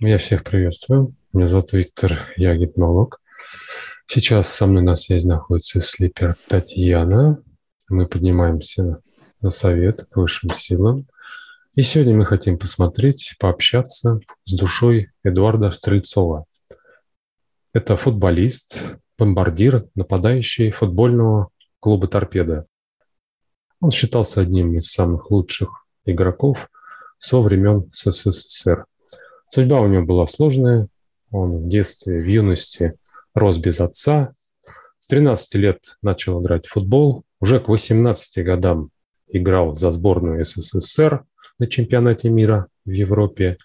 Я всех приветствую. Меня зовут Виктор, я гипнолог. Сейчас со мной на связи находится слипер Татьяна. Мы поднимаемся на совет к высшим силам. И сегодня мы хотим посмотреть, пообщаться с душой Эдуарда Стрельцова. Это футболист, бомбардир, нападающий футбольного клуба «Торпеда». Он считался одним из самых лучших игроков со времен СССР. Судьба у него была сложная. Он в детстве, в юности рос без отца. С 13 лет начал играть в футбол. Уже к 18 годам играл за сборную СССР на чемпионате мира в Европе.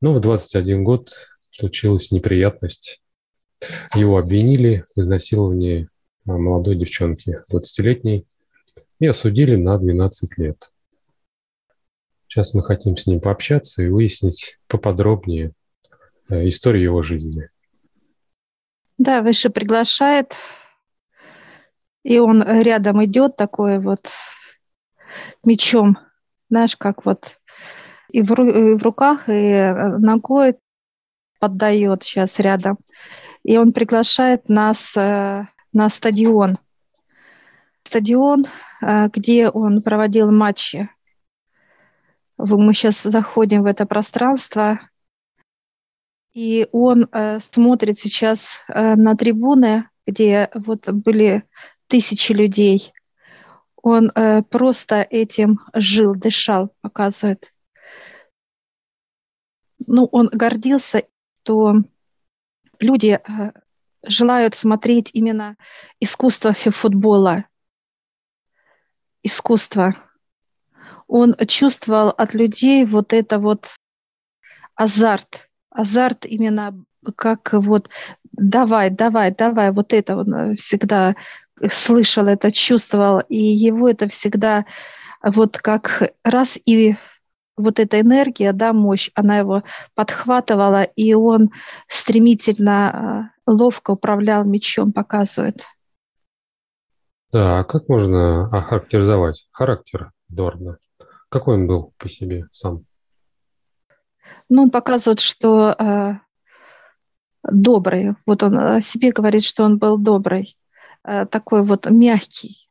Но в 21 год случилась неприятность. Его обвинили в изнасиловании молодой девчонки, 20-летней, и осудили на 12 лет. Сейчас мы хотим с ним пообщаться и выяснить поподробнее э, историю его жизни. Да, выше приглашает, и он рядом идет такой вот мечом, знаешь, как вот и в, и в руках, и э, ногой поддает сейчас рядом. И он приглашает нас э, на стадион. Стадион, где он проводил матчи мы сейчас заходим в это пространство, и он э, смотрит сейчас э, на трибуны, где вот были тысячи людей. Он э, просто этим жил, дышал, показывает. Ну, он гордился, что люди э, желают смотреть именно искусство футбола, искусство он чувствовал от людей вот это вот азарт, азарт именно как вот давай, давай, давай, вот это он э, всегда слышал это, чувствовал, и его это всегда вот как раз и вот эта энергия, да, мощь, она его подхватывала, и он стремительно, э, ловко управлял мечом, показывает. Да, а как можно охарактеризовать характер Дорна? Какой он был по себе сам? Ну, он показывает, что э, добрый. Вот он о себе говорит, что он был добрый, э, такой вот мягкий.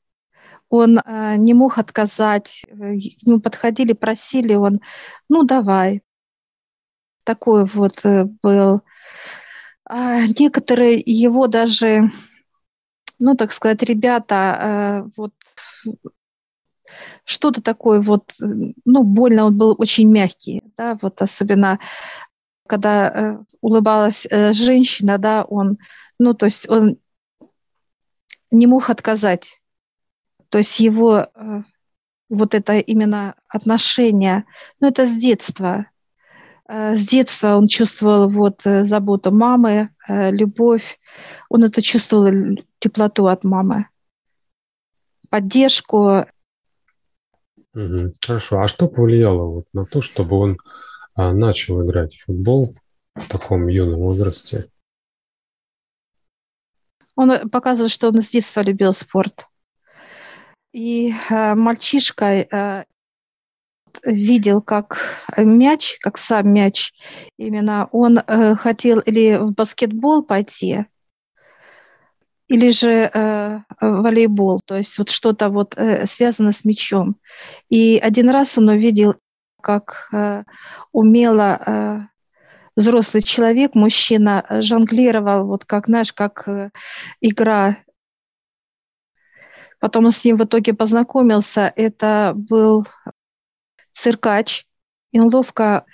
Он э, не мог отказать, к нему подходили, просили, он, ну, давай. Такой вот э, был. А некоторые его даже, ну, так сказать, ребята, э, вот что-то такое вот, ну, больно он был очень мягкий, да, вот особенно когда э, улыбалась э, женщина, да, он, ну, то есть он не мог отказать. То есть его э, вот это именно отношение, ну, это с детства. Э, с детства он чувствовал вот э, заботу мамы, э, любовь. Он это чувствовал, теплоту от мамы, поддержку. Хорошо. А что повлияло вот на то, чтобы он а, начал играть в футбол в таком юном возрасте? Он показывает, что он с детства любил спорт. И э, мальчишка э, видел, как мяч, как сам мяч, именно он э, хотел или в баскетбол пойти, или же э, волейбол, то есть вот что-то вот э, связано с мячом. И один раз он увидел, как э, умело э, взрослый человек, мужчина, жонглировал, вот как, знаешь, как э, игра. Потом он с ним в итоге познакомился. Это был циркач, и он ловко,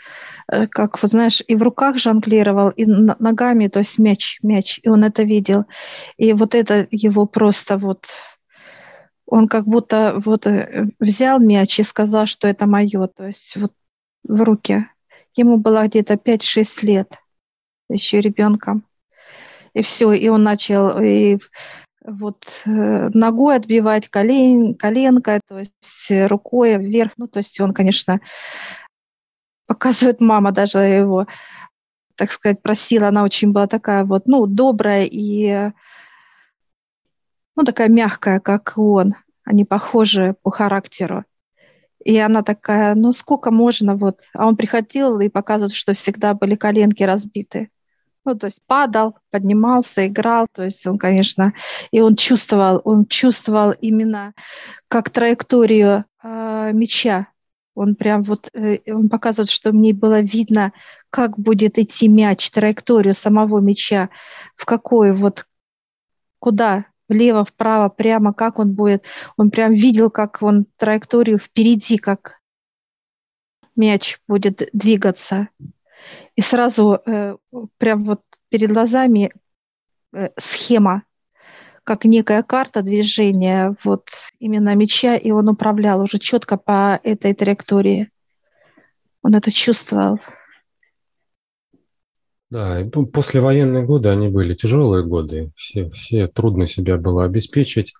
э, как, вот знаешь, и в руках жонглировал, и ногами, то есть мяч, мяч, и он это видел. И вот это его просто вот, он как будто вот э, взял мяч и сказал, что это мое, то есть вот в руки. Ему было где-то 5-6 лет, еще ребенком. И все, и он начал и вот э, ногой отбивать колен, коленкой, то есть рукой вверх. Ну, то есть он, конечно, показывает мама даже его, так сказать, просила. Она очень была такая вот, ну, добрая и, ну, такая мягкая, как он. Они похожи по характеру. И она такая, ну сколько можно вот. А он приходил и показывает, что всегда были коленки разбиты. Ну, то есть падал, поднимался, играл. То есть он, конечно, и он чувствовал, он чувствовал именно как траекторию э, мяча. Он прям вот, э, он показывает, что мне было видно, как будет идти мяч, траекторию самого мяча, в какой вот, куда влево, вправо, прямо, как он будет. Он прям видел, как он траекторию впереди, как мяч будет двигаться. И сразу э, прям вот перед глазами э, схема, как некая карта движения вот именно мяча, и он управлял уже четко по этой траектории. Он это чувствовал. Да, и послевоенные годы, они были тяжелые годы. Все, все трудно себя было обеспечить,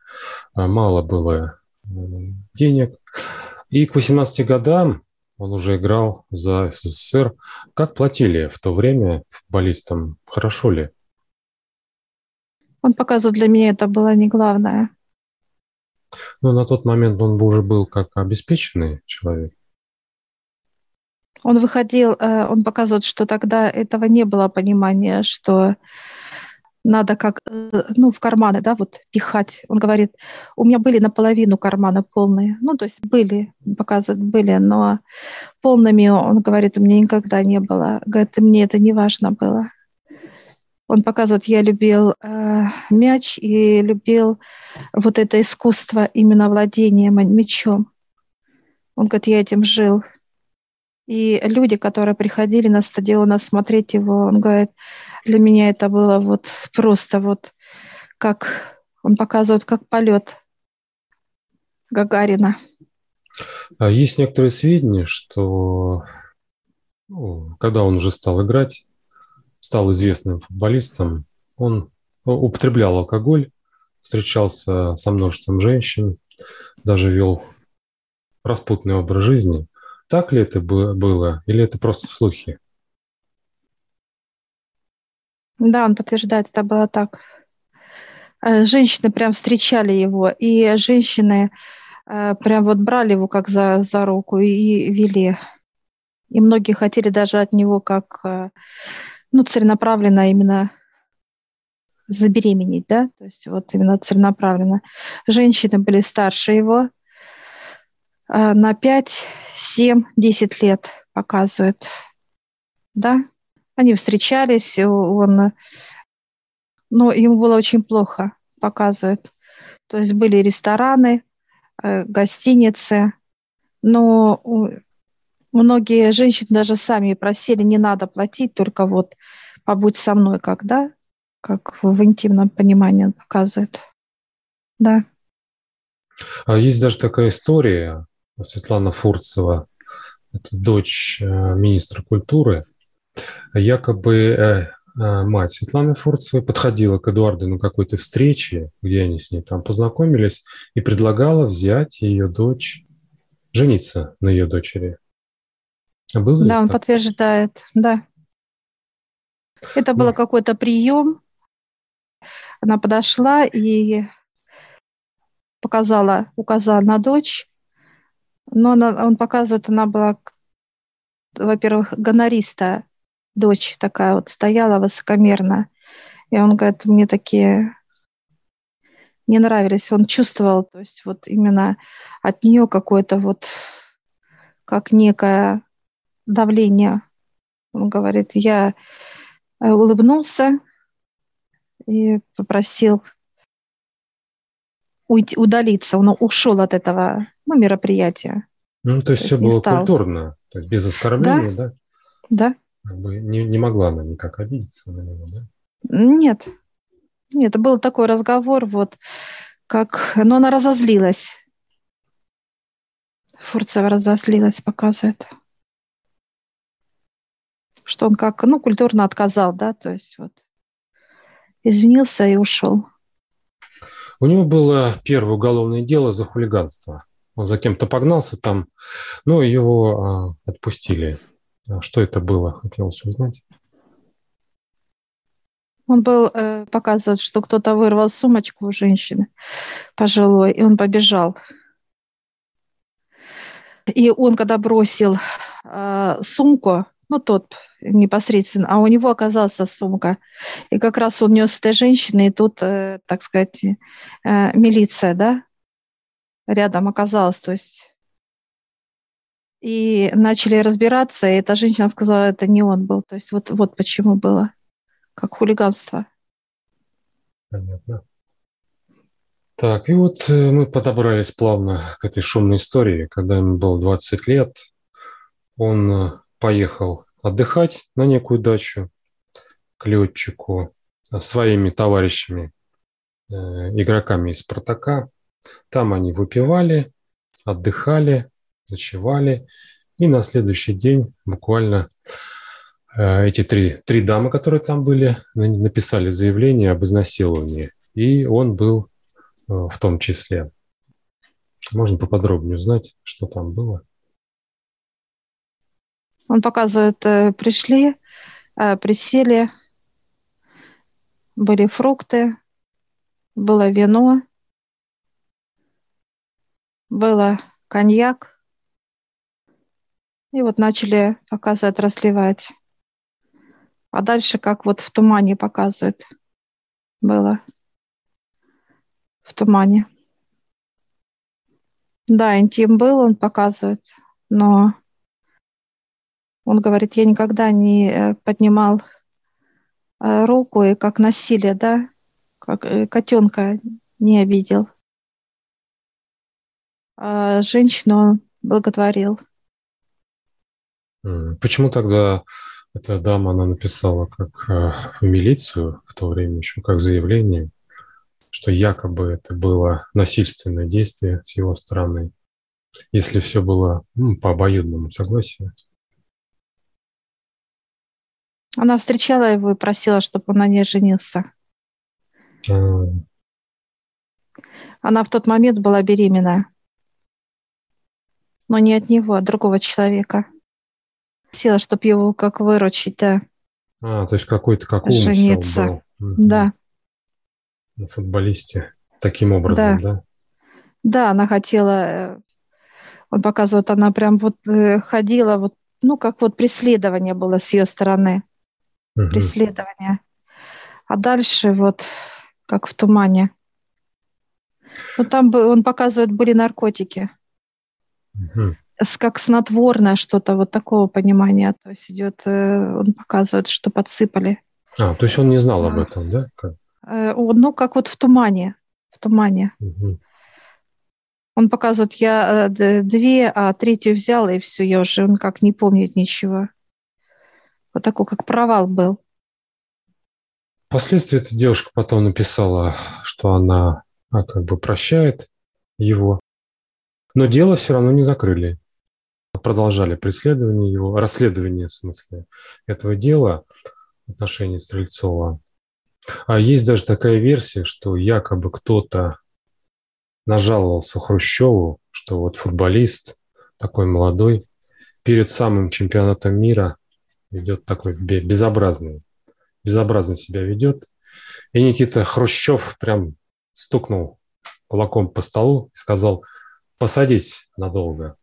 а мало было денег. И к 18 годам он уже играл за СССР. Как платили в то время футболистам? Хорошо ли? Он показывал, для меня это было не главное. Но на тот момент он уже был как обеспеченный человек. Он выходил, э, он показывает, что тогда этого не было понимания, что надо как, э, ну, в карманы, да, вот пихать. Он говорит, у меня были наполовину карманы полные. Ну, то есть были, показывают, были, но полными, он говорит, у меня никогда не было. Говорит, мне это не важно было. Он показывает, я любил э, мяч и любил вот это искусство именно владения мячом. Он говорит, я этим жил. И люди, которые приходили на стадион смотреть его, он говорит, для меня это было вот просто вот как он показывает, как полет Гагарина. А есть некоторые сведения, что ну, когда он уже стал играть, стал известным футболистом, он употреблял алкоголь, встречался со множеством женщин, даже вел распутный образ жизни – так ли это было или это просто слухи? Да, он подтверждает, это было так. Э, женщины прям встречали его, и женщины э, прям вот брали его как за, за руку и вели. И многие хотели даже от него как, э, ну, целенаправленно именно забеременеть, да, то есть вот именно целенаправленно. Женщины были старше его, Э, на 5, 7, 10 лет показывает. Да, они встречались, он, но ему было очень плохо, показывает. То есть были рестораны, э, гостиницы, но многие женщины даже сами просили, не надо платить, только вот побудь со мной, когда, как в интимном понимании он показывает. Да. А есть даже такая история, Светлана Фурцева, это дочь э, министра культуры, якобы э, э, мать Светланы Фурцевой подходила к Эдуарду на какой-то встрече, где они с ней там познакомились, и предлагала взять ее дочь, жениться на ее дочери. А было да, он так? подтверждает, да. Это был какой-то прием. Она подошла и показала, указала на дочь, но она, он показывает, она была, во-первых, гонориста, дочь такая вот стояла высокомерно. И он говорит, мне такие не нравились. Он чувствовал, то есть вот именно от нее какое-то вот как некое давление. Он говорит, я э, улыбнулся и попросил уйти, удалиться. Он ушел от этого ну, мероприятия. Ну, то есть, то все было стал. культурно, то есть без оскорбления, да? Да. Как бы не, не могла она никак обидеться на него, да? Нет. Нет, это был такой разговор, вот, как... Но она разозлилась. Фурцева разозлилась, показывает. Что он как, ну, культурно отказал, да, то есть вот извинился и ушел. У него было первое уголовное дело за хулиганство. Он за кем-то погнался там, но его а, отпустили. А что это было, хотелось узнать. Он был, э, показывает, что кто-то вырвал сумочку у женщины пожилой, и он побежал. И он, когда бросил э, сумку, ну, тот непосредственно, а у него оказалась сумка. И как раз он нес этой женщины, и тут, э, так сказать, э, милиция, да, рядом оказалась, то есть. И начали разбираться, и эта женщина сказала, это не он был. То есть вот, вот почему было, как хулиганство. Понятно. Так, и вот э, мы подобрались плавно к этой шумной истории. Когда ему было 20 лет, он э, поехал отдыхать на некую дачу к летчику своими товарищами, э, игроками из «Спартака». Там они выпивали, отдыхали, ночевали. И на следующий день буквально эти три, три дамы, которые там были, написали заявление об изнасиловании. И он был Э, в том числе. Можно поподробнее узнать, что там было? Он показывает, э, пришли, э, присели, были фрукты, было вино, было коньяк. И вот начали показывать, разливать. А дальше как вот в тумане показывают было в тумане. Да, интим был, он показывает, но он говорит, я никогда не э, поднимал э, руку и как насилие, да, как э, котенка не обидел. А женщину он благотворил. Почему тогда эта дама, она написала как в милицию в то время еще, как заявление, что якобы это было насильственное действие с его стороны, если все было ну, по обоюдному согласию. Она встречала его и просила, чтобы он на ней женился. А... Она в тот момент была беременна. Но не от него, а от другого человека. Просила, чтобы его как выручить, да. А, то есть какой-то как Жениться. Был. Да на футболисте таким образом, да? Да, да она хотела, э, он показывает, она прям вот э, ходила, вот, ну, как вот преследование было с ее стороны. Угу. Преследование. А дальше вот как в тумане. Ну, там он показывает, были наркотики. Угу. С, как снотворное что-то, вот такого понимания. То есть идет, э, он показывает, что подсыпали. А, то есть он не знал об этом, да? Как? Э, ну, как вот в тумане. В тумане. Угу. Он показывает, я э, две, а третью взял, и все, я уже, он как не помнит ничего. Вот такой, как провал был. Впоследствии эта девушка потом написала, что она а, как бы прощает его, но дело все равно не закрыли. Продолжали преследование его, расследование, в смысле, этого дела в отношении Стрельцова. А есть даже такая версия, что якобы кто-то нажаловался Хрущеву, что вот футболист такой молодой перед самым чемпионатом мира ведет такой безобразный, безобразно себя ведет. И Никита Хрущев прям стукнул кулаком по столу и сказал посадить надолго.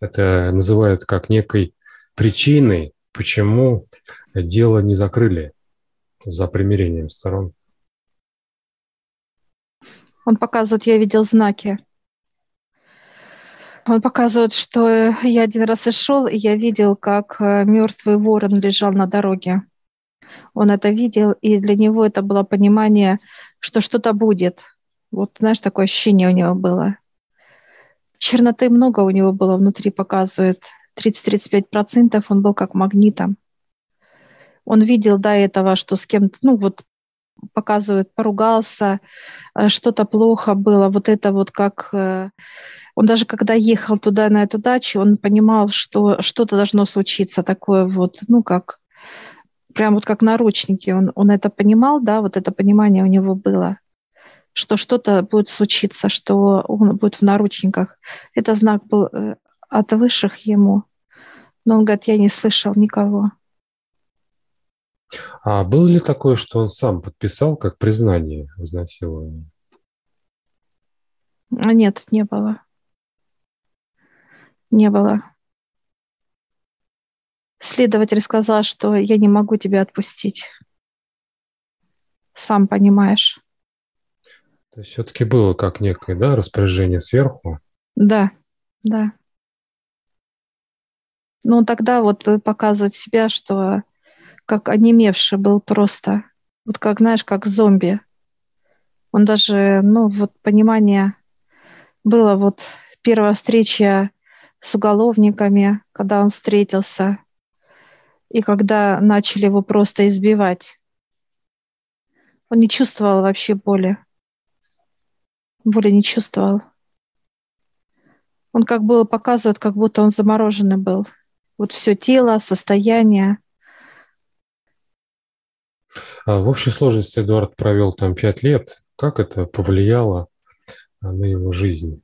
Это называют как некой причиной, почему дело не закрыли за примирением сторон. Он показывает, я видел знаки. Он показывает, что я один раз и шел, и я видел, как э, мертвый ворон лежал на дороге. Он это видел, и для него это было понимание, что что-то будет. Вот, знаешь, такое ощущение у него было. Черноты много у него было внутри, показывает. 30-35% он был как магнитом он видел до этого, что с кем-то, ну вот показывает, поругался, э, что-то плохо было, вот это вот как... Э, он даже когда ехал туда, на эту дачу, он понимал, что что-то должно случиться такое вот, ну как, прям вот как наручники. Он, он это понимал, да, вот это понимание у него было, что что-то будет случиться, что он будет в наручниках. Это знак был э, от высших ему. Но он говорит, я не слышал никого. А было ли такое, что он сам подписал как признание изнасилования? А нет, не было. Не было. Следователь сказал, что я не могу тебя отпустить. Сам понимаешь. То есть все-таки было как некое да, распоряжение сверху? Да, да. Ну, тогда вот показывать себя, что как онемевший был просто. Вот как, знаешь, как зомби. Он даже, ну, вот понимание было вот первая встреча с уголовниками, когда он встретился, и когда начали его просто избивать. Он не чувствовал вообще боли. Боли не чувствовал. Он как было показывает, как будто он замороженный был. Вот все тело, состояние. А в общей сложности Эдуард провел там пять лет. Как это повлияло на его жизнь?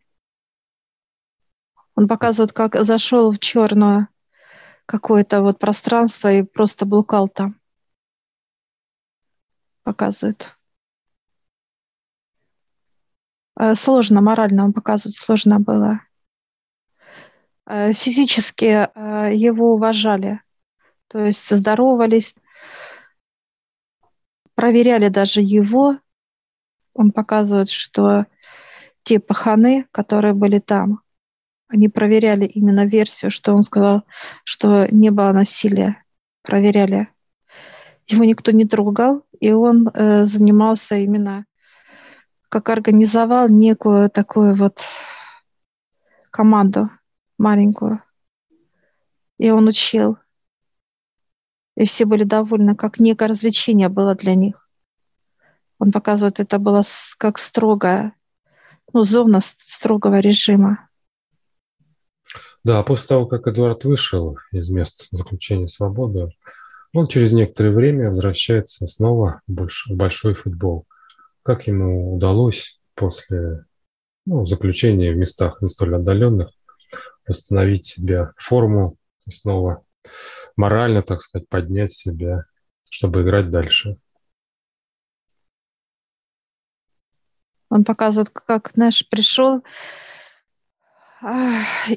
Он показывает, как зашел в черное какое-то вот пространство и просто блукал там. Показывает. Э, сложно, морально он показывает, сложно было. Э, физически э, его уважали, то есть здоровались, проверяли даже его. Он показывает, что те паханы, которые были там, они проверяли именно версию, что он сказал, что не было насилия. Проверяли. Его никто не трогал, и он э, занимался именно, как организовал некую такую вот команду маленькую. И он учил. И все были довольны, как некое развлечение было для них. Он показывает, это было как строгая, ну, зона строгого режима. Да, после того, как Эдуард вышел из мест заключения свободы, он через некоторое время возвращается снова в большой футбол. Как ему удалось после ну, заключения в местах не столь отдаленных восстановить себе форму и снова морально, так сказать, поднять себя, чтобы играть дальше? Он показывает, как, знаешь, пришел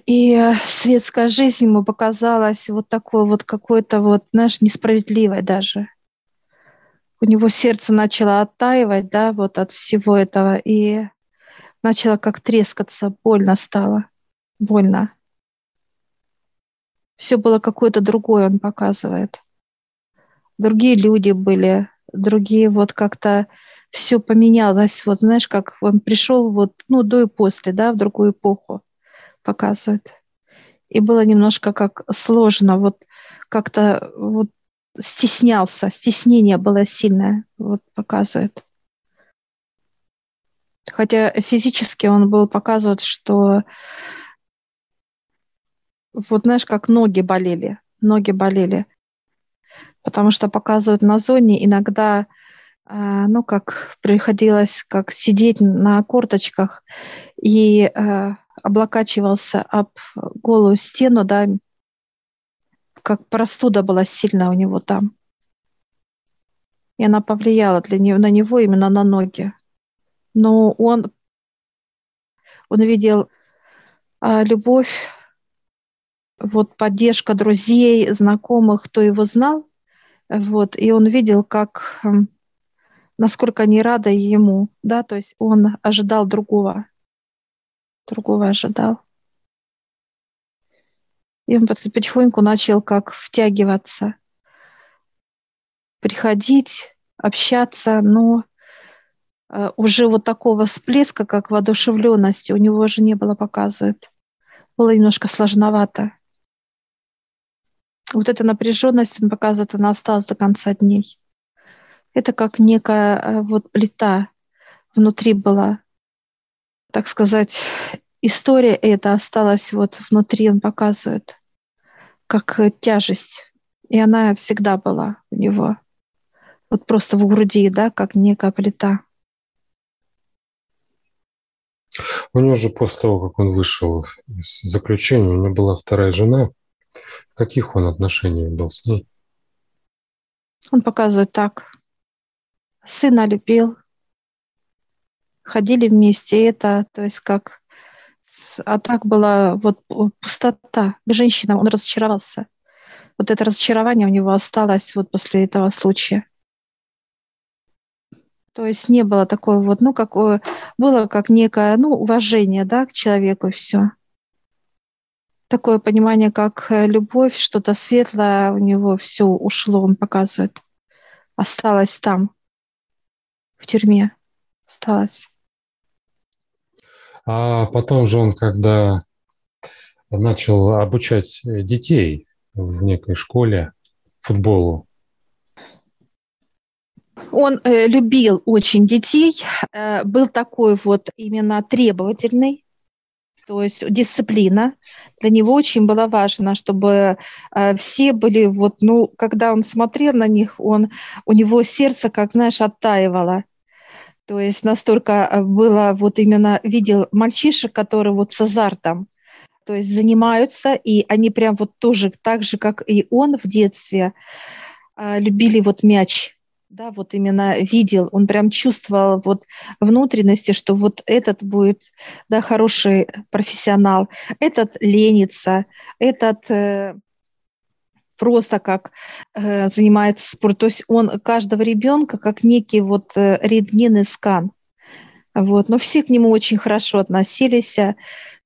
и светская жизнь ему показалась вот такой вот какой-то вот, знаешь, несправедливой даже. У него сердце начало оттаивать, да, вот от всего этого, и начало как трескаться, больно стало, больно. Все было какое-то другое, он показывает. Другие люди были, другие вот как-то все поменялось, вот знаешь, как он пришел вот, ну, до и после, да, в другую эпоху показывает. И было немножко как сложно, вот как-то вот стеснялся, стеснение было сильное, вот показывает. Хотя физически он был показывает, что вот знаешь, как ноги болели, ноги болели, потому что показывают на зоне иногда, а, ну как приходилось как сидеть на корточках и а, облокачивался об голую стену, да, как простуда была сильная у него там. И она повлияла для него, на него именно на ноги. Но он, он видел а, любовь, вот поддержка друзей, знакомых, кто его знал, вот, и он видел, как насколько они рады ему, да, то есть он ожидал другого другого ожидал. И он потихоньку начал как втягиваться, приходить, общаться, но э, уже вот такого всплеска, как воодушевленности, у него уже не было, показывает. Было немножко сложновато. Вот эта напряженность, он показывает, она осталась до конца дней. Это как некая э, вот плита внутри была, так сказать, история эта осталась вот внутри, он показывает, как тяжесть. И она всегда была у него. Вот просто в груди, да, как некая плита. У него же после того, как он вышел из заключения, у него была вторая жена. Каких он отношениях был с ней? Он показывает так. Сына любил, ходили вместе, это, то есть как а так была вот пустота. Женщина, он разочаровался. Вот это разочарование у него осталось вот после этого случая. То есть не было такого вот, ну, какое, было как некое, ну, уважение, да, к человеку все. Такое понимание, как э, любовь, что-то светлое, у него все ушло, он показывает. Осталось там, в тюрьме, осталось. А потом же он, когда начал обучать детей в некой школе футболу, он э, любил очень детей, э, был такой вот именно требовательный, то есть дисциплина. Для него очень было важно, чтобы э, все были вот, ну, когда он смотрел на них, он, у него сердце, как знаешь, оттаивало. То есть настолько э, было вот именно, видел мальчишек, которые вот с азартом, то есть занимаются, и они прям вот тоже так же, как и он в детстве, э, любили вот мяч, да, вот именно видел, он прям чувствовал вот внутренности, что вот этот будет, да, хороший профессионал, этот ленится, этот э, просто как э, занимается спортом. То есть он каждого ребенка как некий вот э, рентгенный скан. Вот. Но все к нему очень хорошо относились.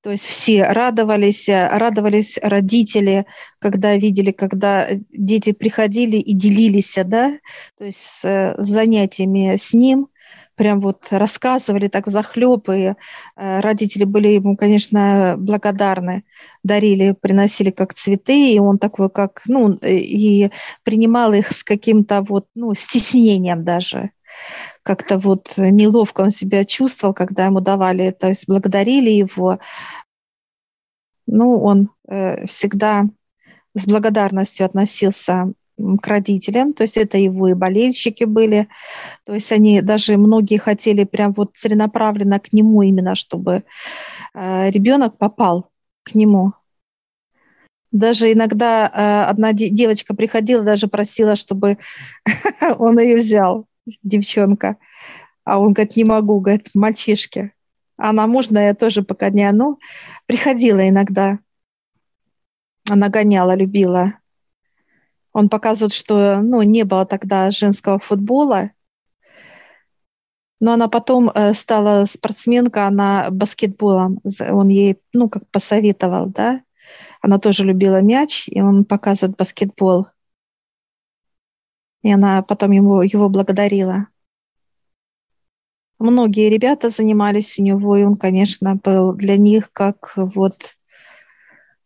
То есть все радовались, радовались родители, когда видели, когда дети приходили и делились, да, то есть с, занятиями с ним, прям вот рассказывали так захлеб, и э, родители были ему, конечно, благодарны, дарили, приносили как цветы, и он такой, как, ну, и принимал их с каким-то вот, ну, стеснением даже как-то вот неловко он себя чувствовал, когда ему давали, то есть благодарили его. Ну, он э, всегда с благодарностью относился к родителям, то есть это его и болельщики были, то есть они даже многие хотели прям вот целенаправленно к нему именно, чтобы э, ребенок попал к нему. Даже иногда э, одна девочка приходила, даже просила, чтобы он ее взял девчонка. А он говорит, не могу, говорит, мальчишки. Она, можно, я тоже пока не оно. Приходила иногда. Она гоняла, любила. Он показывает, что ну, не было тогда женского футбола. Но она потом э, стала спортсменка, она баскетболом. Он ей, ну, как посоветовал, да. Она тоже любила мяч, и он показывает баскетбол. И она потом ему, его благодарила. Многие ребята занимались у него, и он, конечно, был для них как вот,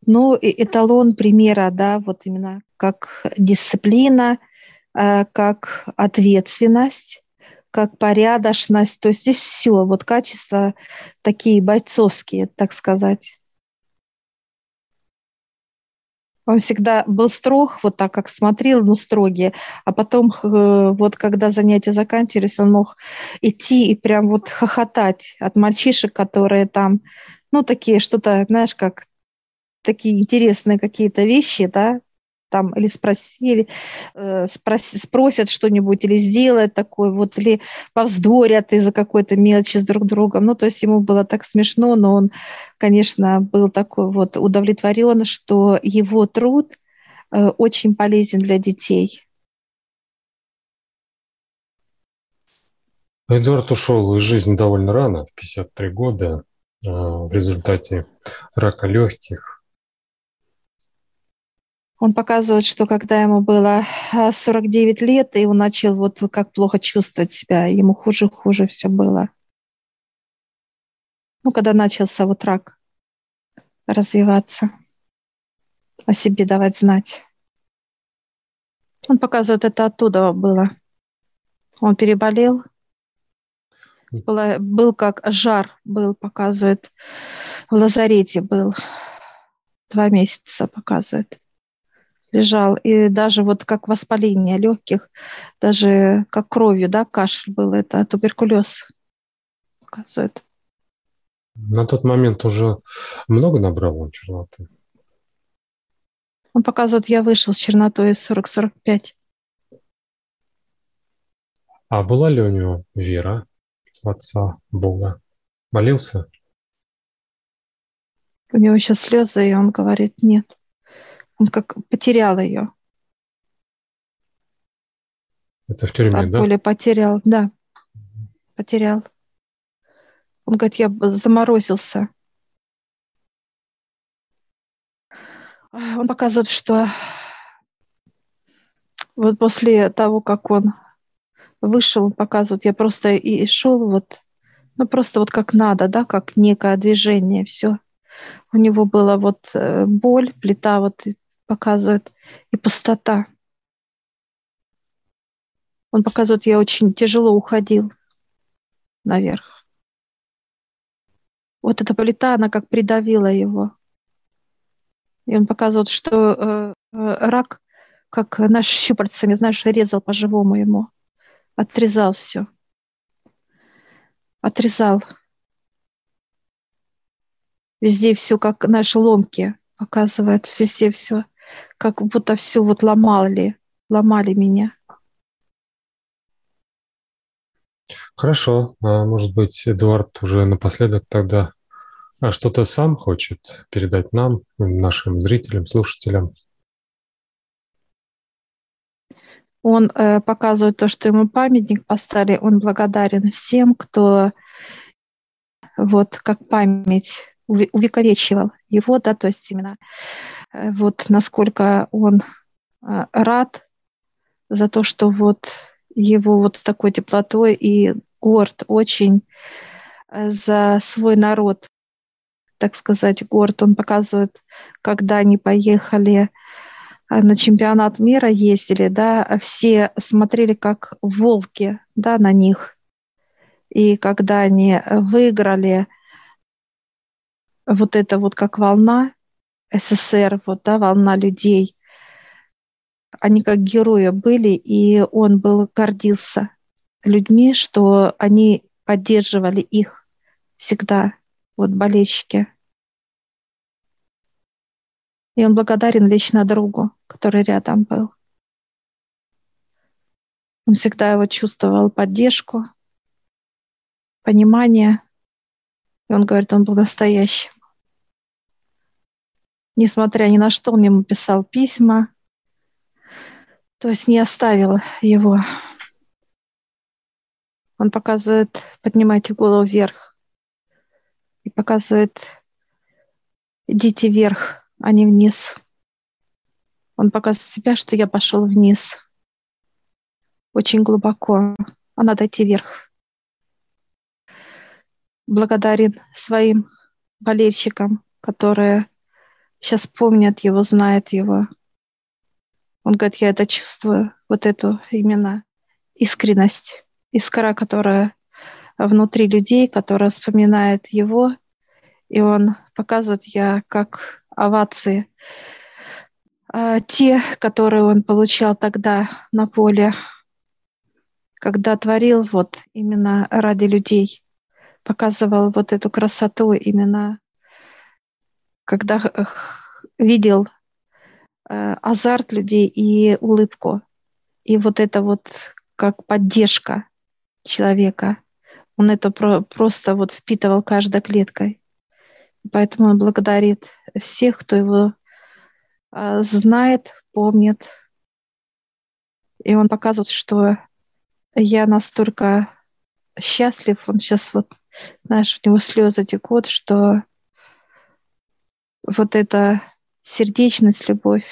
ну, эталон примера, да, вот именно как дисциплина, э, как ответственность, как порядочность. То есть здесь все, вот качества такие бойцовские, так сказать. Он всегда был строг, вот так как смотрел, ну, строгий. А потом, вот когда занятия заканчивались, он мог идти и прям вот хохотать от мальчишек, которые там, ну, такие что-то, знаешь, как такие интересные какие-то вещи, да, там или спросили, э, спросят что-нибудь или сделают такое, вот, или повздорят из-за какой-то мелочи с друг другом. Ну, то есть ему было так смешно, но он, конечно, был такой вот удовлетворен, что его труд э, очень полезен для детей. Эдуард ушел из жизни довольно рано, в 53 года, э, в результате рака легких. Он показывает, что когда ему было 49 а, лет, и он начал вот как плохо чувствовать себя, ему хуже хуже все было. Ну, когда начался вот рак развиваться, о себе давать знать. Он показывает, это оттуда было. Он переболел, было, был как жар, был, показывает, в лазарете был. Два месяца показывает лежал, и даже вот как воспаление легких, даже как кровью, да, кашель был, это туберкулез показывает. На тот момент уже много набрал он черноты? Он показывает, я вышел с чернотой 40-45. А была ли у него вера в Отца Бога? Молился? У него сейчас слезы, и он говорит, нет. Он как потерял ее. Это в тюрьме, От да? боли потерял, да. Потерял. Он говорит, я заморозился. Он показывает, что вот после того, как он вышел, он показывает, я просто и шел вот, ну просто вот как надо, да, как некое движение, все. У него была вот э, боль, плита вот показывает, и пустота. Он показывает, я очень тяжело уходил наверх. Вот эта плита, она как придавила его. И он показывает, что э, э, рак, как наш щупальцами, знаешь, резал по-живому ему. Отрезал все. Отрезал. Везде все как наши ломки показывает, везде все, как будто все вот ломали, ломали меня. Хорошо. А может быть, Эдуард уже напоследок тогда а что-то сам хочет передать нам, нашим зрителям, слушателям? Он э, показывает то, что ему памятник поставили. Он благодарен всем, кто вот как память увековечивал его, да, то есть именно вот насколько он э, рад за то, что вот его вот с такой теплотой и горд очень э, за свой народ, так сказать, горд. Он показывает, когда они поехали на чемпионат мира, ездили, да, все смотрели как волки, да, на них. И когда они выиграли, вот это вот как волна СССР, вот, да, волна людей, они как герои были, и он был гордился людьми, что они поддерживали их всегда, вот болельщики. И он благодарен лично другу, который рядом был. Он всегда его чувствовал поддержку, понимание. И он говорит, он был настоящим. Несмотря ни на что, он ему писал письма, то есть не оставил его. Он показывает, поднимайте голову вверх. И показывает, идите вверх, а не вниз. Он показывает себя, что я пошел вниз. Очень глубоко. А надо идти вверх. Благодарен своим болельщикам, которые сейчас помнят его, знают его. Он говорит, я это чувствую, вот эту именно искренность искра, которая внутри людей, которая вспоминает его, и он показывает я как овации. А те, которые он получал тогда на поле, когда творил вот именно ради людей, показывал вот эту красоту именно, когда видел э, азарт людей и улыбку. И вот это вот как поддержка человека. Он это про, просто вот впитывал каждой клеткой. Поэтому он благодарит всех, кто его а, знает, помнит. И он показывает, что я настолько счастлив, он сейчас вот, знаешь, у него слезы текут, что вот эта сердечность, любовь,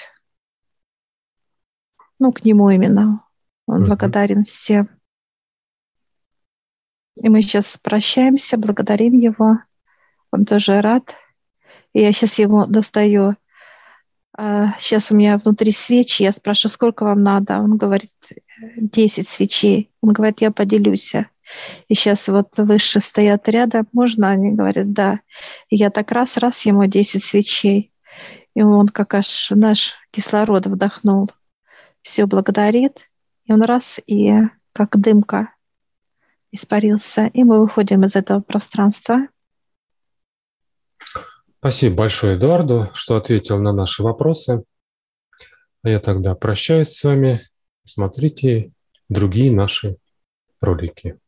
ну, к нему именно. Он mm-hmm. благодарен всем. И мы сейчас прощаемся, благодарим его. Он тоже рад. И я сейчас ему достаю. Сейчас а, у меня внутри свечи. Я спрашиваю, сколько вам надо? Он говорит, 10 свечей. Он говорит, я поделюсь. И сейчас вот выше стоят рядом. Можно? Они говорят, да. И я так раз-раз ему 10 свечей. И он как аж наш кислород вдохнул. Все благодарит. И он раз, и как дымка испарился, и мы выходим из этого пространства. Спасибо большое Эдуарду, что ответил на наши вопросы. А я тогда прощаюсь с вами. Смотрите другие наши ролики.